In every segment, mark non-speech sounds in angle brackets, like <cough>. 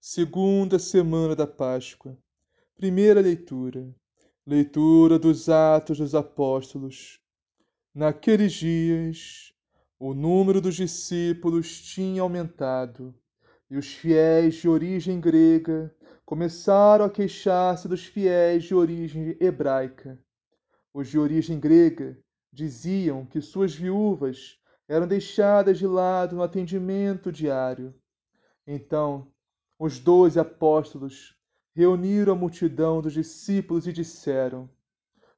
segunda semana da Páscoa. Primeira leitura. Leitura dos Atos dos Apóstolos. Naqueles dias, o número dos discípulos tinha aumentado, e os fiéis de origem grega começaram a queixar-se dos fiéis de origem hebraica. Os de origem grega diziam que suas viúvas eram deixadas de lado no atendimento diário. Então, os doze apóstolos reuniram a multidão dos discípulos e disseram: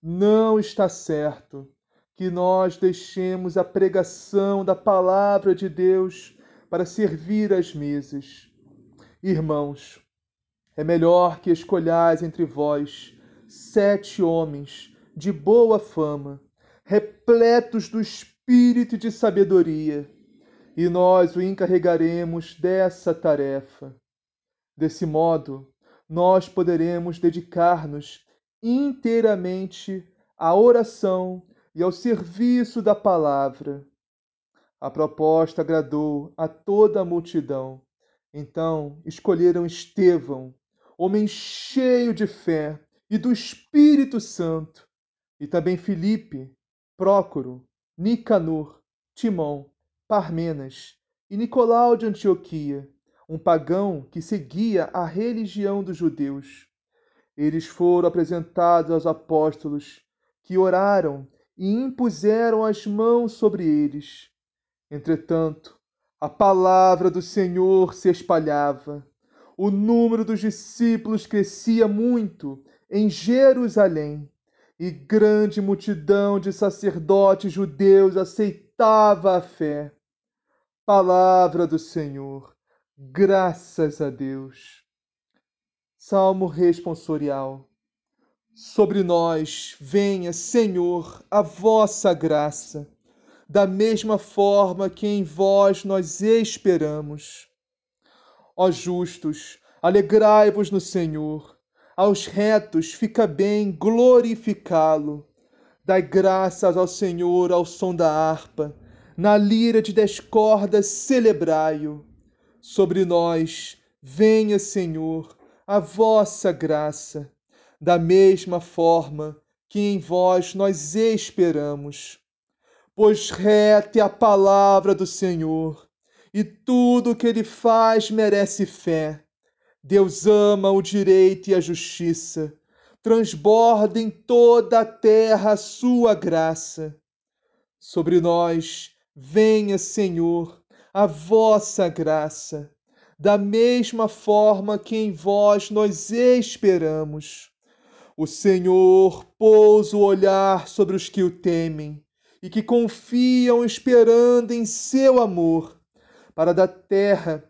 Não está certo que nós deixemos a pregação da palavra de Deus para servir às mesas. Irmãos, é melhor que escolhais entre vós sete homens de boa fama, repletos do espírito de sabedoria, e nós o encarregaremos dessa tarefa. Desse modo, nós poderemos dedicar-nos inteiramente à oração e ao serviço da palavra. A proposta agradou a toda a multidão. Então escolheram Estevão, homem cheio de fé e do Espírito Santo, e também Filipe, Prócoro, Nicanor, Timão, Parmenas e Nicolau de Antioquia um pagão que seguia a religião dos judeus. Eles foram apresentados aos apóstolos, que oraram e impuseram as mãos sobre eles. Entretanto, a palavra do Senhor se espalhava. O número dos discípulos crescia muito em Jerusalém, e grande multidão de sacerdotes judeus aceitava a fé. Palavra do Senhor. Graças a Deus. Salmo responsorial. Sobre nós venha, Senhor, a vossa graça, da mesma forma que em vós nós esperamos. Ó justos, alegrai-vos no Senhor. Aos retos fica bem glorificá-lo. Dai graças ao Senhor ao som da harpa, na lira de dez cordas celebrai-o Sobre nós venha, Senhor, a vossa graça, da mesma forma que em vós nós esperamos. Pois reta é a palavra do Senhor, e tudo o que ele faz merece fé. Deus ama o direito e a justiça, transborda em toda a terra a sua graça. Sobre nós venha, Senhor, a vossa graça, da mesma forma que em vós nós esperamos. O Senhor pôs o olhar sobre os que o temem e que confiam esperando em seu amor, para da terra,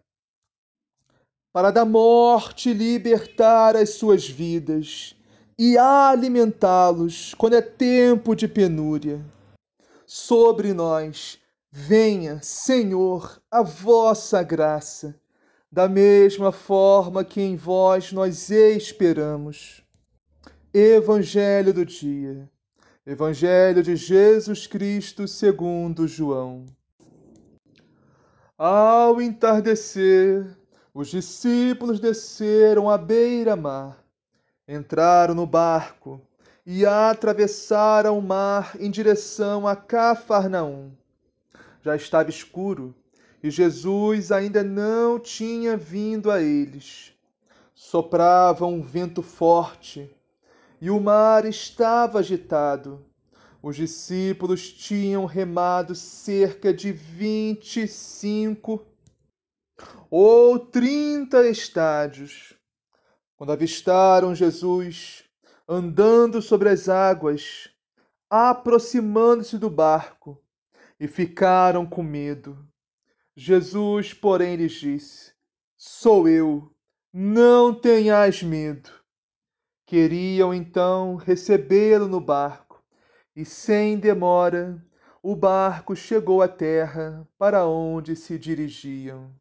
para da morte libertar as suas vidas e alimentá-los quando é tempo de penúria. Sobre nós Venha, Senhor, a vossa graça, da mesma forma que em vós nós esperamos. Evangelho do dia. Evangelho de Jesus Cristo segundo João. Ao entardecer, os discípulos desceram à beira-mar, entraram no barco e atravessaram o mar em direção a Cafarnaum. Já estava escuro e Jesus ainda não tinha vindo a eles. Soprava um vento forte e o mar estava agitado. Os discípulos tinham remado cerca de vinte e cinco ou trinta estádios. Quando avistaram Jesus andando sobre as águas, aproximando-se do barco, e ficaram com medo. Jesus, porém, lhes disse: Sou eu, não tenhais medo. Queriam então recebê-lo no barco, e sem demora o barco chegou à terra para onde se dirigiam.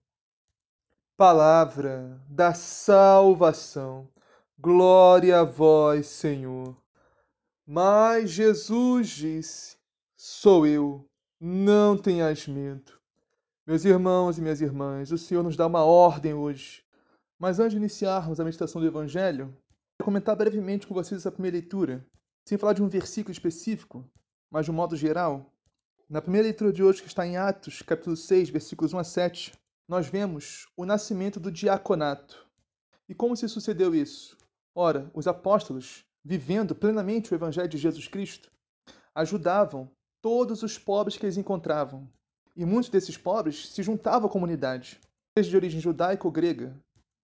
Palavra da salvação. Glória a vós, Senhor. Mas Jesus disse: Sou eu, não tenhas medo. Meus irmãos e minhas irmãs, o Senhor nos dá uma ordem hoje. Mas antes de iniciarmos a meditação do Evangelho, comentar brevemente com vocês essa primeira leitura, sem falar de um versículo específico, mas de um modo geral. Na primeira leitura de hoje, que está em Atos, capítulo 6, versículos 1 a 7, nós vemos o nascimento do diaconato. E como se sucedeu isso? Ora, os apóstolos, vivendo plenamente o evangelho de Jesus Cristo, ajudavam todos os pobres que eles encontravam. E muitos desses pobres se juntavam à comunidade, seja de origem judaica ou grega.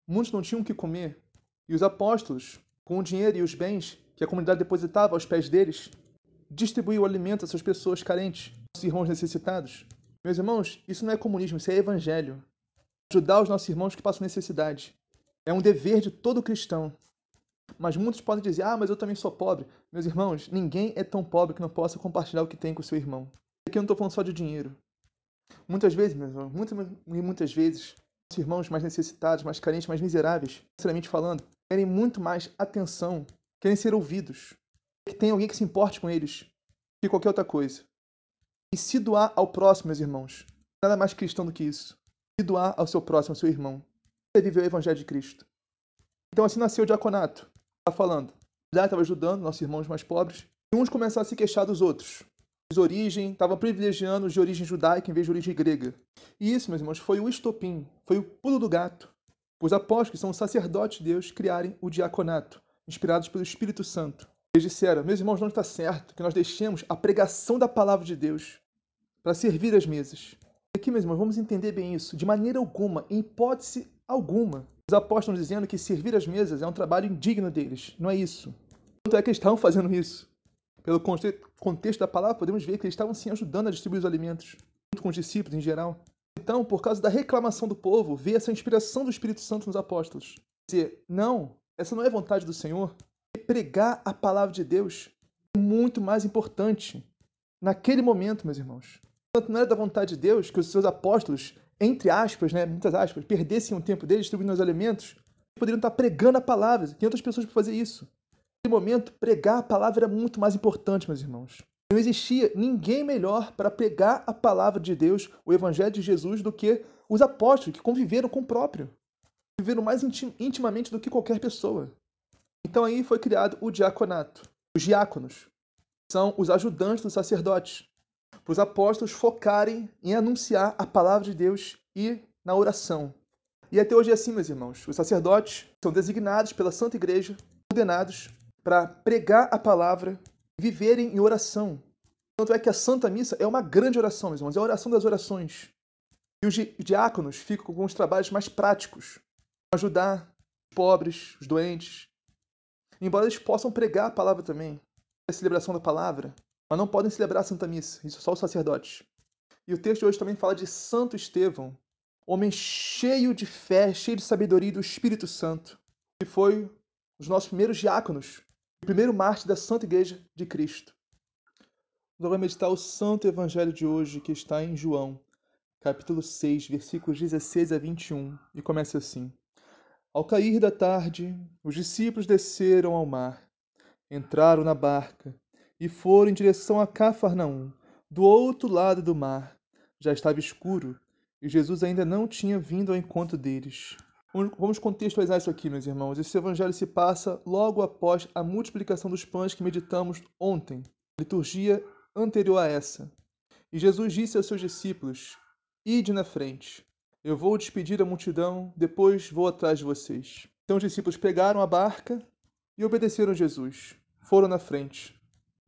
Muitos não tinham o que comer, e os apóstolos, com o dinheiro e os bens que a comunidade depositava aos pés deles, distribuíam alimento a essas pessoas carentes, aos irmãos necessitados. Meus irmãos, isso não é comunismo, isso é evangelho. Ajudar os nossos irmãos que passam necessidade. É um dever de todo cristão. Mas muitos podem dizer, ah, mas eu também sou pobre. Meus irmãos, ninguém é tão pobre que não possa compartilhar o que tem com o seu irmão. Aqui eu não estou falando só de dinheiro. Muitas vezes, meus irmãos, muitas muitas vezes, os irmãos mais necessitados, mais carentes, mais miseráveis, sinceramente falando, querem muito mais atenção, querem ser ouvidos, que tem alguém que se importe com eles, que qualquer outra coisa. E se doar ao próximo, meus irmãos, nada mais cristão do que isso. Se doar ao seu próximo, ao seu irmão. Você viveu o Evangelho de Cristo. Então assim nasceu o diaconato. Está falando. Já estava ajudando nossos irmãos mais pobres. E uns começaram a se queixar dos outros. De origem, estavam privilegiando os de origem judaica em vez de origem grega. E isso, meus irmãos, foi o estopim, foi o pulo do gato os apóstolos, que são os sacerdotes de Deus, criarem o diaconato, inspirados pelo Espírito Santo. Eles disseram: Meus irmãos, não está certo que nós deixemos a pregação da palavra de Deus para servir as mesas. Aqui, meus irmãos, vamos entender bem isso. De maneira alguma, em hipótese alguma, os apóstolos dizendo que servir as mesas é um trabalho indigno deles. Não é isso. Tanto é que eles estavam fazendo isso. Pelo contexto da palavra, podemos ver que eles estavam sim ajudando a distribuir os alimentos, junto com os discípulos em geral. Então, por causa da reclamação do povo, vê essa inspiração do Espírito Santo nos apóstolos. Dizer, não, essa não é vontade do Senhor. Pregar a palavra de Deus é muito mais importante naquele momento, meus irmãos. Tanto não era da vontade de Deus que os seus apóstolos, entre aspas, né, muitas aspas, perdessem o tempo deles distribuindo os alimentos, poderiam estar pregando a palavra. Tem outras pessoas para fazer isso. Naquele momento, pregar a palavra era muito mais importante, meus irmãos. Não existia ninguém melhor para pregar a palavra de Deus, o Evangelho de Jesus, do que os apóstolos que conviveram com o próprio. Viveram mais intimamente do que qualquer pessoa. Então aí foi criado o diaconato. Os diáconos são os ajudantes dos sacerdotes, para os apóstolos focarem em anunciar a palavra de Deus e na oração. E até hoje é assim, meus irmãos. Os sacerdotes são designados pela Santa Igreja, ordenados para pregar a palavra viverem em oração. Tanto é que a Santa Missa é uma grande oração, meus irmãos, é a oração das orações. E os diáconos ficam com os trabalhos mais práticos, ajudar os pobres, os doentes. Embora eles possam pregar a palavra também, a celebração da palavra, mas não podem celebrar a Santa Missa, isso só os sacerdotes. E o texto de hoje também fala de Santo Estevão, homem cheio de fé, cheio de sabedoria do Espírito Santo, que foi um dos nossos primeiros diáconos o primeiro mártir da Santa Igreja de Cristo. Nós vamos meditar o Santo Evangelho de hoje, que está em João, capítulo 6, versículos 16 a 21, e começa assim: Ao cair da tarde, os discípulos desceram ao mar, entraram na barca e foram em direção a Cafarnaum, do outro lado do mar. Já estava escuro e Jesus ainda não tinha vindo ao encontro deles. Vamos contextualizar isso aqui, meus irmãos. Esse evangelho se passa logo após a multiplicação dos pães que meditamos ontem, liturgia anterior a essa. E Jesus disse aos seus discípulos: Ide na frente. Eu vou despedir a multidão, depois vou atrás de vocês. Então os discípulos pegaram a barca e obedeceram Jesus. Foram na frente,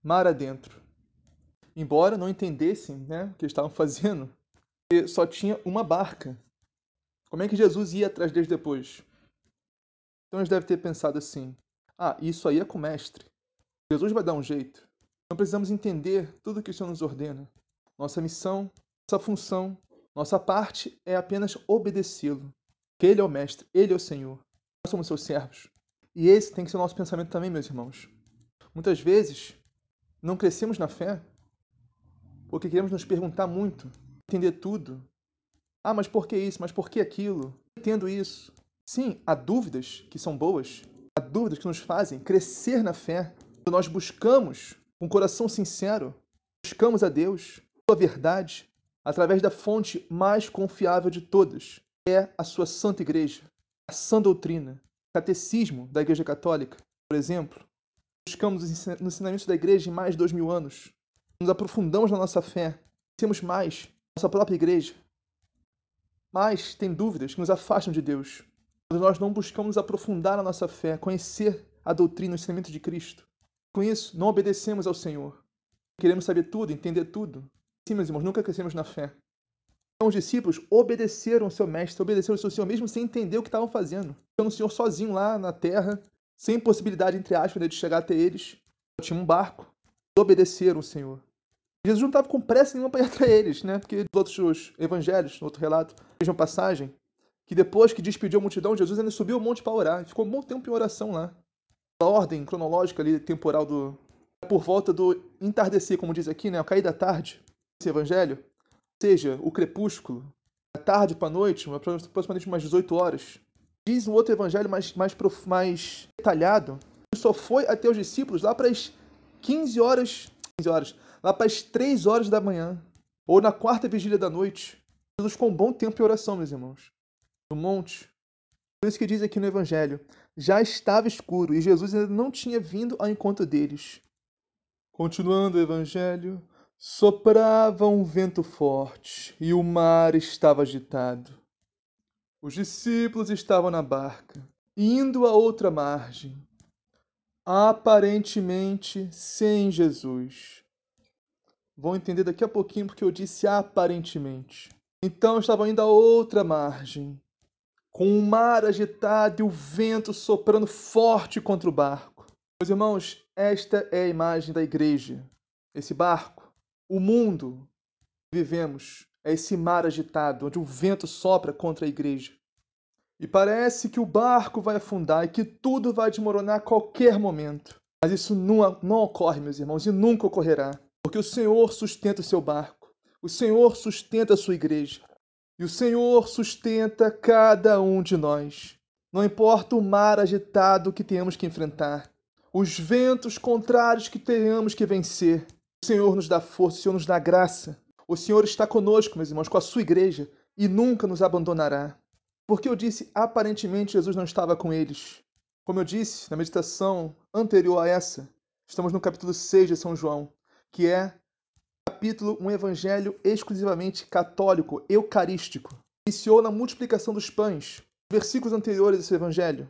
mar adentro. Embora não entendessem né, o que estavam <laughs> fazendo, só tinha uma barca. Como é que Jesus ia atrás deles depois? Então eles devem ter pensado assim: ah, isso aí é com o mestre. Jesus vai dar um jeito. Não precisamos entender tudo o que o Senhor nos ordena. Nossa missão, nossa função, nossa parte é apenas obedecê-lo. Que Ele é o mestre, Ele é o Senhor. Nós somos seus servos. E esse tem que ser o nosso pensamento também, meus irmãos. Muitas vezes, não crescemos na fé porque queremos nos perguntar muito, entender tudo, ah, mas por que isso? Mas por que aquilo? Entendo isso. Sim, há dúvidas que são boas, há dúvidas que nos fazem crescer na fé. Nós buscamos com um coração sincero, buscamos a Deus, a verdade, através da fonte mais confiável de todas, é a sua Santa Igreja, a sã doutrina, catecismo da Igreja Católica, por exemplo. Buscamos os ensinamentos da Igreja em mais de dois mil anos. Nos aprofundamos na nossa fé, temos mais nossa própria Igreja, mas tem dúvidas que nos afastam de Deus. Quando nós não buscamos aprofundar a nossa fé, conhecer a doutrina, o ensinamento de Cristo. Com isso, não obedecemos ao Senhor. Queremos saber tudo, entender tudo. Sim, meus irmãos, nunca crescemos na fé. Então, os discípulos obedeceram ao seu mestre, obedeceram ao seu Senhor, mesmo sem entender o que estavam fazendo. Então, o Senhor sozinho lá na terra, sem possibilidade, entre aspas, de chegar até eles. Tinha um barco. Obedeceram o Senhor. Jesus não estava com pressa nenhuma para ir <laughs> atrás eles, né? Porque nos outros evangelhos, no outro relato, vejam passagem, que depois que despediu a multidão, Jesus ainda subiu ao monte para orar. Ficou um bom tempo em oração lá. A ordem cronológica ali, temporal do... Por volta do entardecer, como diz aqui, né? O cair da tarde, esse evangelho. Ou seja, o crepúsculo. Da tarde para a noite, aproximadamente umas 18 horas. Diz um outro evangelho mais, mais, mais detalhado. Só foi até os discípulos lá para as 15 horas... 15 horas lá para as três horas da manhã, ou na quarta vigília da noite. Jesus ficou um bom tempo em oração, meus irmãos, no monte. Por isso que diz aqui no Evangelho: já estava escuro e Jesus ainda não tinha vindo ao encontro deles. Continuando o Evangelho, soprava um vento forte e o mar estava agitado. Os discípulos estavam na barca, indo a outra margem, aparentemente sem Jesus. Vão entender daqui a pouquinho porque eu disse aparentemente. Então estava indo a outra margem, com o mar agitado e o vento soprando forte contra o barco. Meus irmãos, esta é a imagem da igreja. Esse barco, o mundo que vivemos, é esse mar agitado, onde o vento sopra contra a igreja. E parece que o barco vai afundar e que tudo vai desmoronar a qualquer momento. Mas isso não, não ocorre, meus irmãos, e nunca ocorrerá. Porque o Senhor sustenta o seu barco, o Senhor sustenta a sua igreja, e o Senhor sustenta cada um de nós. Não importa o mar agitado que tenhamos que enfrentar, os ventos contrários que tenhamos que vencer, o Senhor nos dá força, o Senhor nos dá graça. O Senhor está conosco, meus irmãos, com a sua igreja, e nunca nos abandonará. Porque eu disse, aparentemente Jesus não estava com eles. Como eu disse na meditação anterior a essa, estamos no capítulo 6 de São João que é capítulo um evangelho exclusivamente católico, eucarístico. Iniciou na multiplicação dos pães. Versículos anteriores desse evangelho.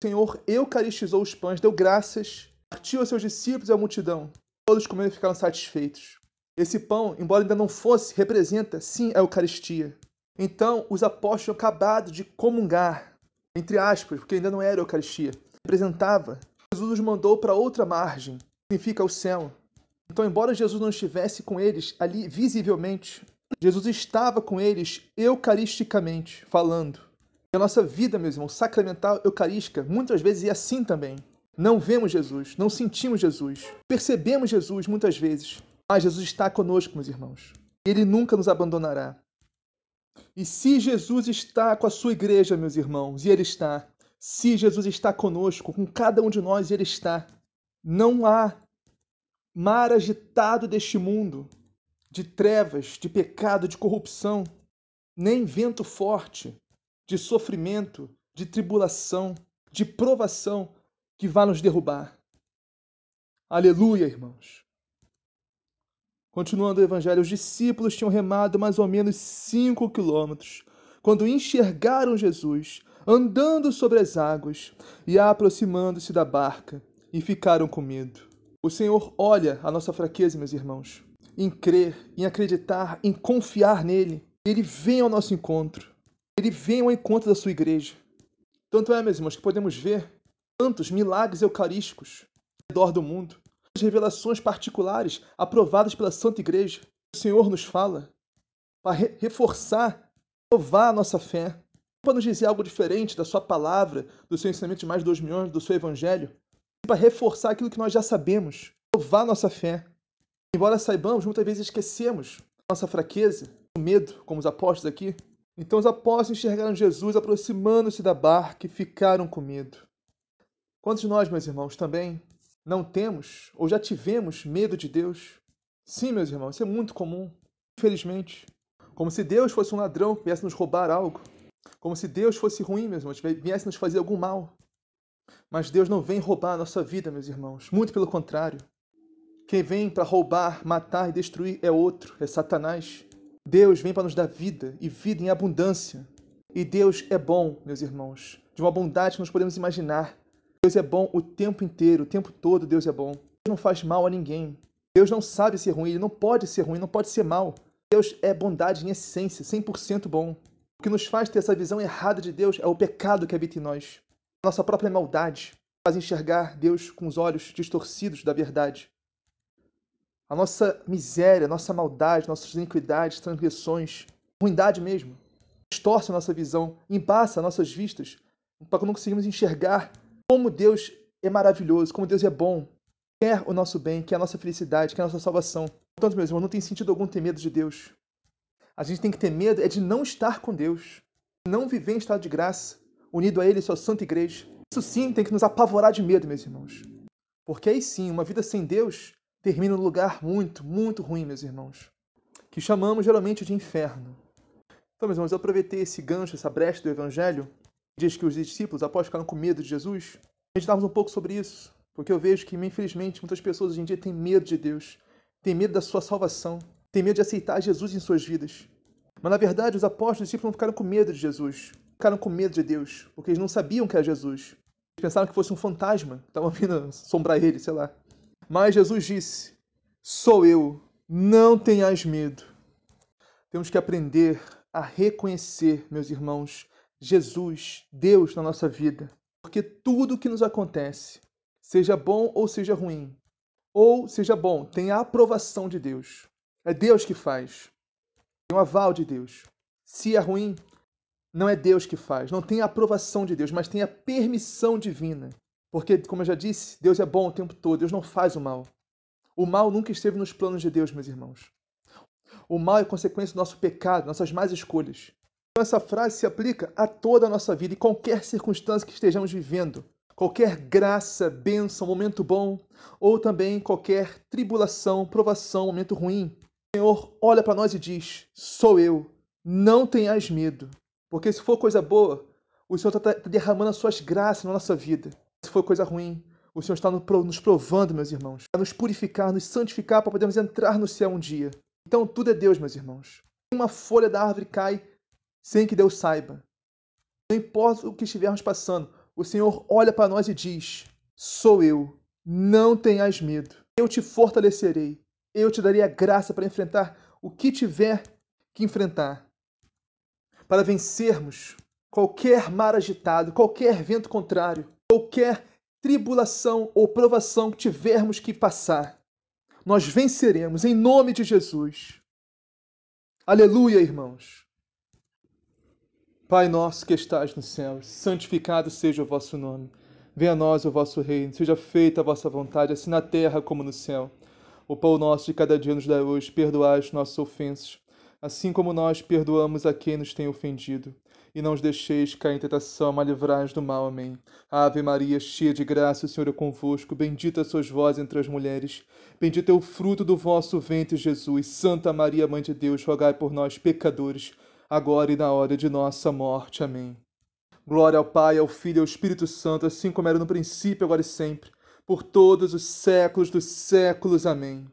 O Senhor eucaristizou os pães, deu graças, partiu aos seus discípulos e à multidão. Todos comeram e ficaram satisfeitos. Esse pão, embora ainda não fosse, representa sim a Eucaristia. Então, os apóstolos acabado de comungar, entre aspas, porque ainda não era Eucaristia. Representava. Jesus os mandou para outra margem, significa o céu. Então, embora Jesus não estivesse com eles ali visivelmente, Jesus estava com eles eucaristicamente falando. E a nossa vida, meus irmãos, sacramental, eucarística, muitas vezes é assim também. Não vemos Jesus, não sentimos Jesus, percebemos Jesus muitas vezes, mas Jesus está conosco, meus irmãos. Ele nunca nos abandonará. E se Jesus está com a sua igreja, meus irmãos, e Ele está, se Jesus está conosco, com cada um de nós, Ele está, não há mar agitado deste mundo, de trevas, de pecado, de corrupção, nem vento forte, de sofrimento, de tribulação, de provação que vá nos derrubar. Aleluia, irmãos. Continuando o evangelho, os discípulos tinham remado mais ou menos cinco quilômetros quando enxergaram Jesus andando sobre as águas e aproximando-se da barca e ficaram com medo. O Senhor olha a nossa fraqueza, meus irmãos, em crer, em acreditar, em confiar nele. Ele vem ao nosso encontro. Ele vem ao encontro da sua igreja. Tanto é, meus irmãos, que podemos ver tantos milagres eucarísticos ao redor do mundo revelações particulares aprovadas pela Santa Igreja. O Senhor nos fala para re reforçar, provar a nossa fé, para nos dizer algo diferente da sua palavra, do seu ensinamento de mais de dois milhões, do seu evangelho, para reforçar aquilo que nós já sabemos, provar nossa fé. Embora saibamos, muitas vezes esquecemos nossa fraqueza, o medo, como os apóstolos aqui. Então os apóstolos enxergaram Jesus aproximando-se da barca e ficaram com medo. Quantos de nós, meus irmãos, também não temos ou já tivemos medo de Deus? Sim, meus irmãos, isso é muito comum, infelizmente. Como se Deus fosse um ladrão que viesse nos roubar algo. Como se Deus fosse ruim, meus irmãos, viesse nos fazer algum mal. Mas Deus não vem roubar a nossa vida, meus irmãos. Muito pelo contrário. Quem vem para roubar, matar e destruir é outro, é Satanás. Deus vem para nos dar vida e vida em abundância. E Deus é bom, meus irmãos, de uma bondade que nós podemos imaginar. Deus é bom o tempo inteiro, o tempo todo Deus é bom. Deus não faz mal a ninguém. Deus não sabe ser ruim, ele não pode ser ruim, não pode ser mal. Deus é bondade em essência, 100% bom. O que nos faz ter essa visão errada de Deus é o pecado que habita em nós. Nossa própria maldade faz enxergar Deus com os olhos distorcidos da verdade. A nossa miséria, nossa maldade, nossas iniquidades, transgressões, ruindade mesmo, distorce a nossa visão, embaça nossas vistas, para que não conseguimos enxergar como Deus é maravilhoso, como Deus é bom, quer o nosso bem, quer a nossa felicidade, quer a nossa salvação. Portanto, meus irmãos, não tem sentido algum ter medo de Deus. A gente tem que ter medo é de não estar com Deus, não viver em estado de graça, unido a Ele e sua santa igreja. Isso sim tem que nos apavorar de medo, meus irmãos. Porque aí sim, uma vida sem Deus termina num lugar muito, muito ruim, meus irmãos, que chamamos geralmente de inferno. Então, meus irmãos, eu aproveitei esse gancho, essa brecha do Evangelho, diz que os discípulos, após ficaram com medo de Jesus, meditávamos um pouco sobre isso, porque eu vejo que, infelizmente, muitas pessoas hoje em dia têm medo de Deus, têm medo da sua salvação, têm medo de aceitar Jesus em suas vidas. Mas, na verdade, os apóstolos e discípulos não ficaram com medo de Jesus, ficaram com medo de Deus, porque eles não sabiam que era Jesus. Eles pensaram que fosse um fantasma que estava vindo assombrar ele, sei lá. Mas Jesus disse: Sou eu, não tenhas medo. Temos que aprender a reconhecer, meus irmãos, Jesus, Deus na nossa vida. Porque tudo que nos acontece, seja bom ou seja ruim, ou seja bom, tem a aprovação de Deus. É Deus que faz. Tem o aval de Deus. Se é ruim, não é Deus que faz. Não tem a aprovação de Deus, mas tem a permissão divina. Porque, como eu já disse, Deus é bom o tempo todo. Deus não faz o mal. O mal nunca esteve nos planos de Deus, meus irmãos. O mal é consequência do nosso pecado, nossas más escolhas. Então, essa frase se aplica a toda a nossa vida e qualquer circunstância que estejamos vivendo, qualquer graça, bênção, momento bom, ou também qualquer tribulação, provação, momento ruim. O Senhor olha para nós e diz: Sou eu, não tenhas medo, porque se for coisa boa, o Senhor está derramando as suas graças na nossa vida. Se for coisa ruim, o Senhor está nos provando, meus irmãos, para nos purificar, nos santificar, para podermos entrar no céu um dia. Então, tudo é Deus, meus irmãos. Uma folha da árvore cai sem que Deus saiba. Não importa o que estivermos passando, o Senhor olha para nós e diz: Sou eu, não tenhas medo. Eu te fortalecerei. Eu te darei a graça para enfrentar o que tiver que enfrentar. Para vencermos qualquer mar agitado, qualquer vento contrário, qualquer tribulação ou provação que tivermos que passar. Nós venceremos em nome de Jesus. Aleluia, irmãos. Pai nosso que estás nos céus, santificado seja o vosso nome. Venha a nós o vosso reino, seja feita a vossa vontade, assim na terra como no céu. O pão nosso de cada dia nos dá hoje, perdoai as nossas ofensas, assim como nós perdoamos a quem nos tem ofendido. E não os deixeis cair em tentação, mas livrai-nos do mal. Amém. Ave Maria, cheia de graça, o Senhor é convosco. Bendita sois vós entre as mulheres. Bendito é o fruto do vosso ventre, Jesus. Santa Maria, Mãe de Deus, rogai por nós, pecadores, agora e na hora de nossa morte. Amém. Glória ao Pai, ao Filho e ao Espírito Santo, assim como era no princípio, agora e sempre, por todos os séculos dos séculos. Amém.